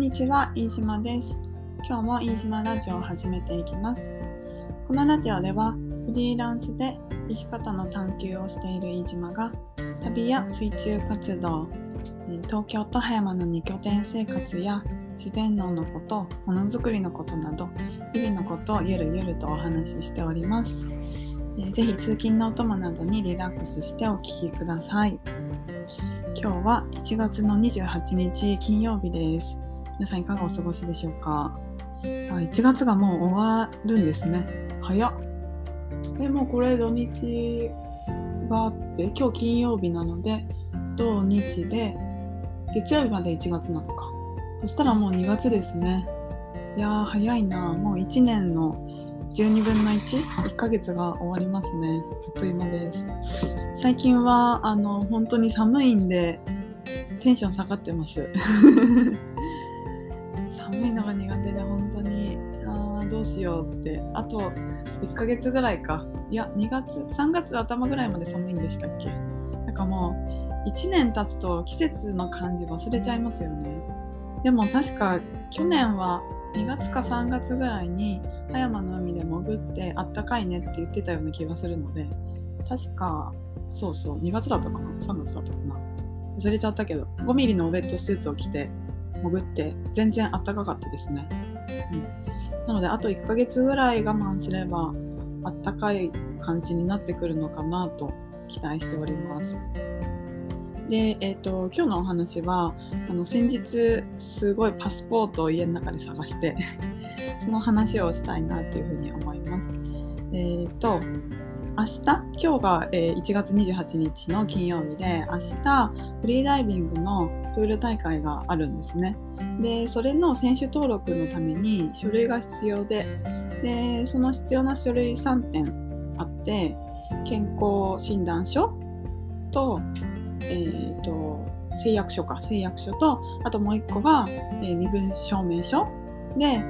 んにちは、飯島です。今日も飯島ラジオを始めていきます。このラジオでは、フリーランスで生き方の探求をしている飯島が、旅や水中活動、え東京と葉山の2拠点生活や自然農のこと、ものづくりのことなど、日々のことをゆるゆるとお話ししております。えーぜひ通勤のお供などにリラックスしてお聞きください。今日は1月の28日金曜日です。皆さんいかがお過ごしでしょうかあ ?1 月がもう終わるんですね。早っ。でもこれ土日があって、今日金曜日なので、土日で、月曜日まで1月なのか。そしたらもう2月ですね。いやー早いな。もう1年の12分の 1?1 ヶ月が終わりますね。あっという間です。最近はあの本当に寒いんでテンション下がってますしようって。あと1ヶ月ぐらいか。いや2月？3月頭ぐらいまで寒いんでしたっけ？なんかもう1年経つと季節の感じ忘れちゃいますよね。でも確か去年は2月か3月ぐらいに葉山の海で潜ってあったかいねって言ってたような気がするので確かそうそう、2月だったかな ?3 月だったかな？忘れちゃったけど、5ミリのウェットスーツを着て、潜って、全然暖かかったですね。うん。なので、あと1ヶ月ぐらい我慢すれば、あったかい感じになってくるのかなと期待しております。で、えっ、と、今日のお話は、あの、先日、すごいパスポートを家の中で探して、その話をしたいなというふうに思います。えっ、と、明日今日が、え1月28日の金曜日で明日フリーダイビングのプール大会があるんですね。でそれの選手登録のために書類が必要ででその必要な書類3点あって健康診断書と,、えー、と誓約書か誓約書とあともう1個が、え身分証明書。で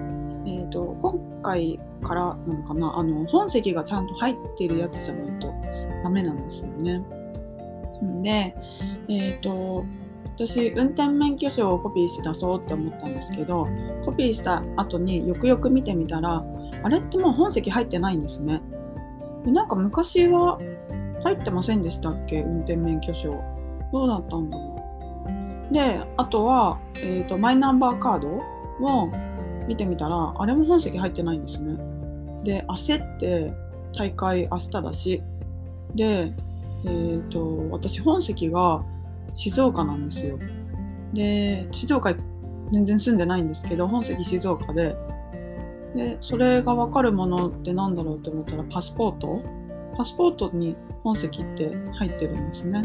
えー、と今回からなのかな？あの本籍がちゃんと入ってるやつじゃないとダメなんですよね。で、えっ、と私運転免許証をコピーして出そうって思ったんですけどコピーした後によくよく見てみたらあれってもう本籍入ってないんですね。でなんか昔は入ってませんでしたっけ？運転免許証。どうだったんだろう。であとは、えー、とマイナンバーカードを見てみたらあれも本籍入ってないんですね。で焦って大会明日だし。でえっ、と私本籍が静岡なんですよ。で静岡全然住んでないんですけど本籍静岡で。でそれが分かるものってなんだろうって思ったらパスポート？パスポートに本籍って入ってるんですね。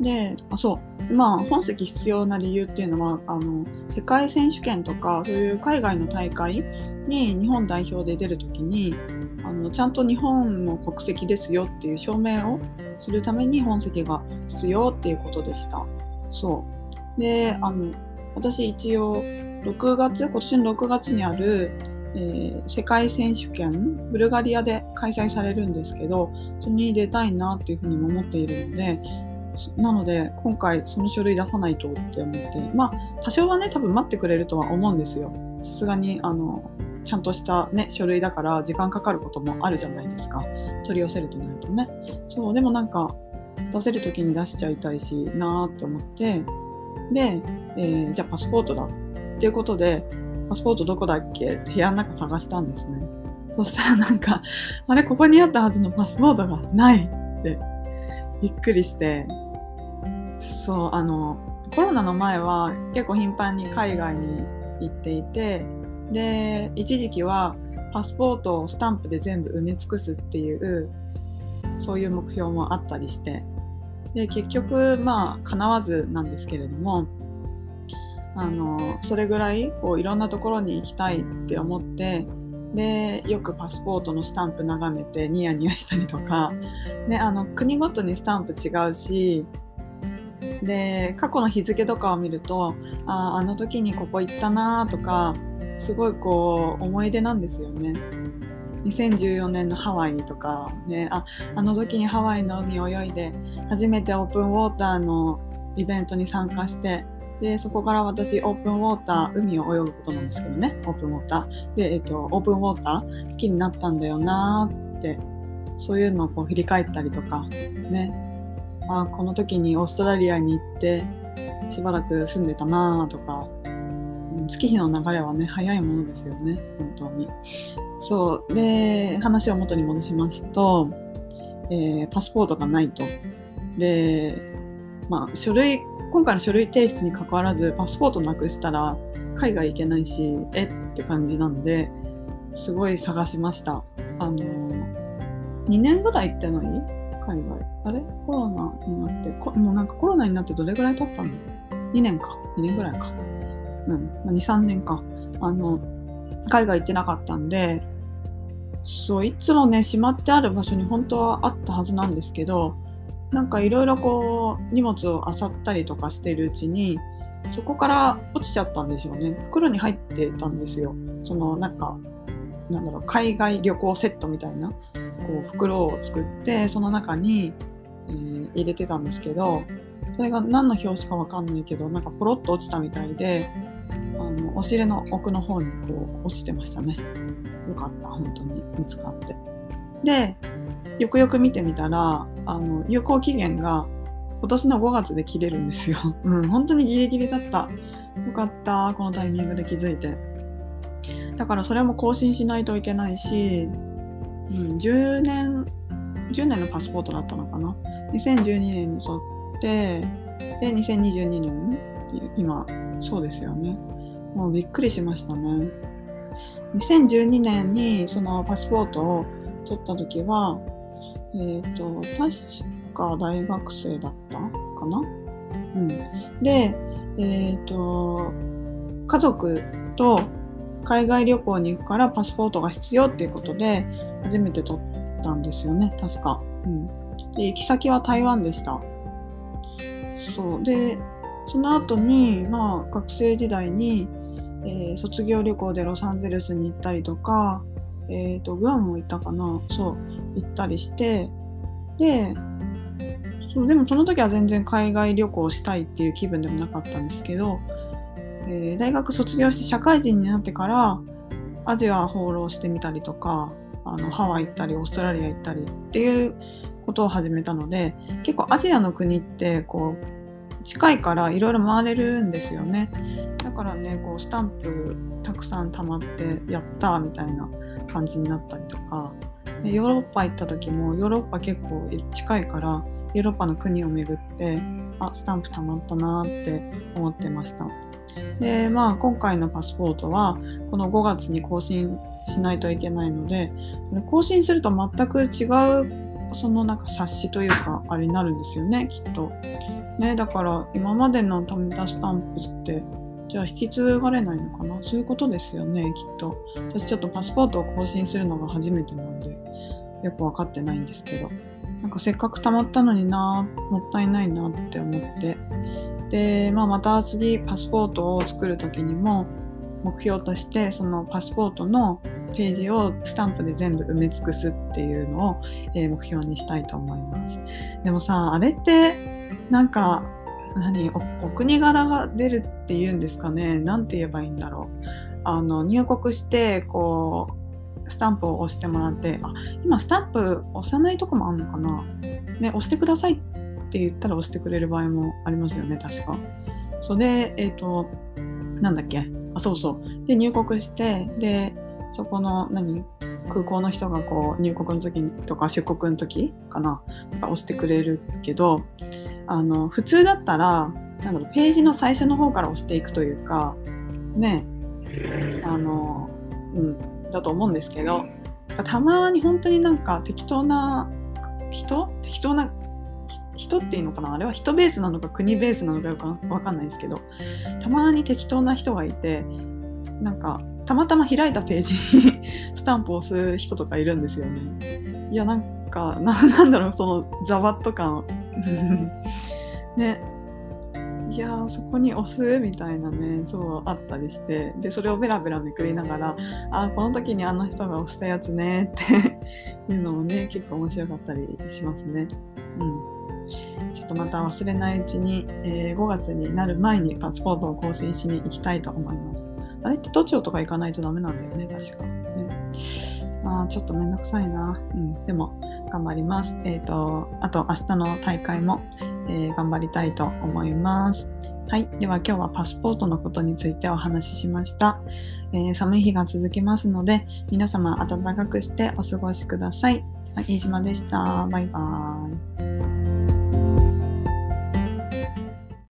で、あ、そう。まあ、本籍必要な理由っていうのは、あの、世界選手権とか、そういう海外の大会に日本代表で出るときに、あの、ちゃんと日本の国籍ですよっていう証明をするために本籍が必要っていうことでした。そう。で、あの、私一応、6月、今年の6月にある、えー世界選手権、ブルガリアで開催されるんですけど、それに出たいなっていうふうにも思っているので、なので今回その書類出さないとって思ってまあ多少はね多分待ってくれるとは思うんですよ。さすがにあのちゃんとしたね書類だから時間かかることもあるじゃないですか。取り寄せるとなるとね。そうでもなんか出せる時に出しちゃいたいしなーって思って。で、えーじゃあパスポートだっていうことでパスポートどこだっけ？って部屋の中探したんですね。そしたらなんかあれここにあったはずのパスポートがないってびっくりして。そうあのコロナの前は結構頻繁に海外に行っていてで一時期はパスポートをスタンプで全部埋め尽くすっていうそういう目標もあったりしてで結局まあ叶わずなんですけれどもあのそれぐらいこういろんなところに行きたいって思ってでよくパスポートのスタンプ眺めてニヤニヤしたりとかね、あの国ごとにスタンプ違うしで過去の日付とかを見るとああの時にここ行ったなとかすごいこう思い出なんですよね。2014年のハワイとか、ね、ああの時にハワイの海を泳いで初めてオープンウォーターのイベントに参加してで、そこから私、オープンウォーター、海を泳ぐことなんですけどね、オープンウォーター。で、えっ、と、オープンウォーター好きになったんだよなって、そういうのをこう振り返ったりとか、ね。あこの時にオーストラリアに行って、しばらく住んでたなとか、月日の流れはね、早いものですよね、本当に。そう。で、話を元に戻しますと、えー、パスポートがないと。で、まあ、書類、今回の書類提出に関わらず、パスポートなくしたら海外行けないし、え？って感じなんで、すごい探しました。あの2年ぐらい行ってない？海外。あれ？コロナになってもうなんかコロナになってどれぐらい経ったんだろう ?2 年か。2年ぐらいか。うん。ま、2、3年か。あの、海外行ってなかったんで、そう、いつもね、しまってある場所に本当はあったはずなんですけど、なんかいろいろこう、荷物を漁ったりとかしてるうちに、そこから落ちちゃったんでしょうね。袋に入ってたんですよ。その、なんか、なんだろう、海外旅行セットみたいな、こう、袋を作って、その中に、えー、入れてたんですけど、それが何の表紙かわかんないけど、なんかポロッと落ちたみたいで、あの、お尻の奥の方にこう、落ちてましたね。よかった、本当に見つかって。で、よくよく見てみたら、あの、有効期限が今年の5月で切れるんですよ。うん、本当にギリギリだった。よかった、このタイミングで気づいて。だからそれも更新しないといけないし、うん、10年、10年のパスポートだったのかな？2012年にとって、で、2022年、今、そうですよね。もうびっくりしましたね。2012年にそのパスポートを取った時は、えっ、ー、と、確か大学生だったかな？うん。で、えっ、ー、と、家族と海外旅行に行くからパスポートが必要っていうことで初めて取ったんですよね、確か。うん。で、行き先は台湾でした。そう。で、その後に、まあ、学生時代に、えー、卒業旅行でロサンゼルスに行ったりとか、えっ、ー、と、グアムも行ったかなそう、行ったりして、で、そうでもその時は全然海外旅行したいっていう気分でもなかったんですけど、えー、大学卒業して社会人になってからアジア放浪してみたりとかあのハワイ行ったりオーストラリア行ったりっていうことを始めたので結構アジアの国ってこう近いからいろいろ回れるんですよね。だからねこうスタンプたくさん溜まってやったみたいな感じになったりとかヨーロッパ行った時もヨーロッパ結構近いからヨーロッパの国を巡ってあスタンプ溜まったなって思ってました。でまあ今回のパスポートはこの5月に更新しないといけないので更新すると全く違うそのなんか冊子というかあれになるんですよねきっと。ねだから今までの貯めたスタンプってじゃあ引き継がれないのかな？そういうことですよねきっと。私ちょっとパスポートを更新するのが初めてなんでよく分かってないんですけど。なんかせっかく貯まったのになもったいないなって思ってで、まあ、また次パスポートを作る時にも目標としてそのパスポートのページをスタンプで全部埋め尽くすっていうのを、え、目標にしたいと思います。でもさあれってなんか何お国柄が出るっていうんですかね。何て言えばいいんだろう。あの入国してこうスタンプを押してもらって、あ、今スタンプ押さないとこもあるのかな。ね、押してくださいって言ったら押してくれる場合もありますよね、確か。それで、えっ、ー、と、なんだっけ。あ、そうそう。で、入国して、で、そこの、何空港の人がこう入国の時にとか出国の時かな。押してくれるけどあの普通だったらなんだろうページの最初の方から押していくというかね。あの、うん、だと思うんですけどたまに本当になんか適当な人適当な人っていうのかな？あれは人ベースなのか国ベースなのかよくわかんないですけどたまに適当な人がいてなんかたまたま開いたページに スタンプを押す人とかいるんですよね。いやなんかなんだろうそのざわっと感 ねいやーそこに押すみたいなねそうあったりしてでそれをベラベラめくりながらあこの時にあの人が押したやつねっていうのもね結構面白かったりしますね。うんちょっとまた忘れないうちに、えー、5月になる前にパスポートを更新しに行きたいと思います。あれって都庁とか行かないとダメなんだよね、確か。ね、まあちょっとめんどくさいな。うん、でも頑張ります。えっ、ー、と、あと明日の大会も、えー、頑張りたいと思います。はい。では今日はパスポートのことについてお話ししました。えー、寒い日が続きますので、皆様暖かくしてお過ごしください。飯島でした。バイバーイ。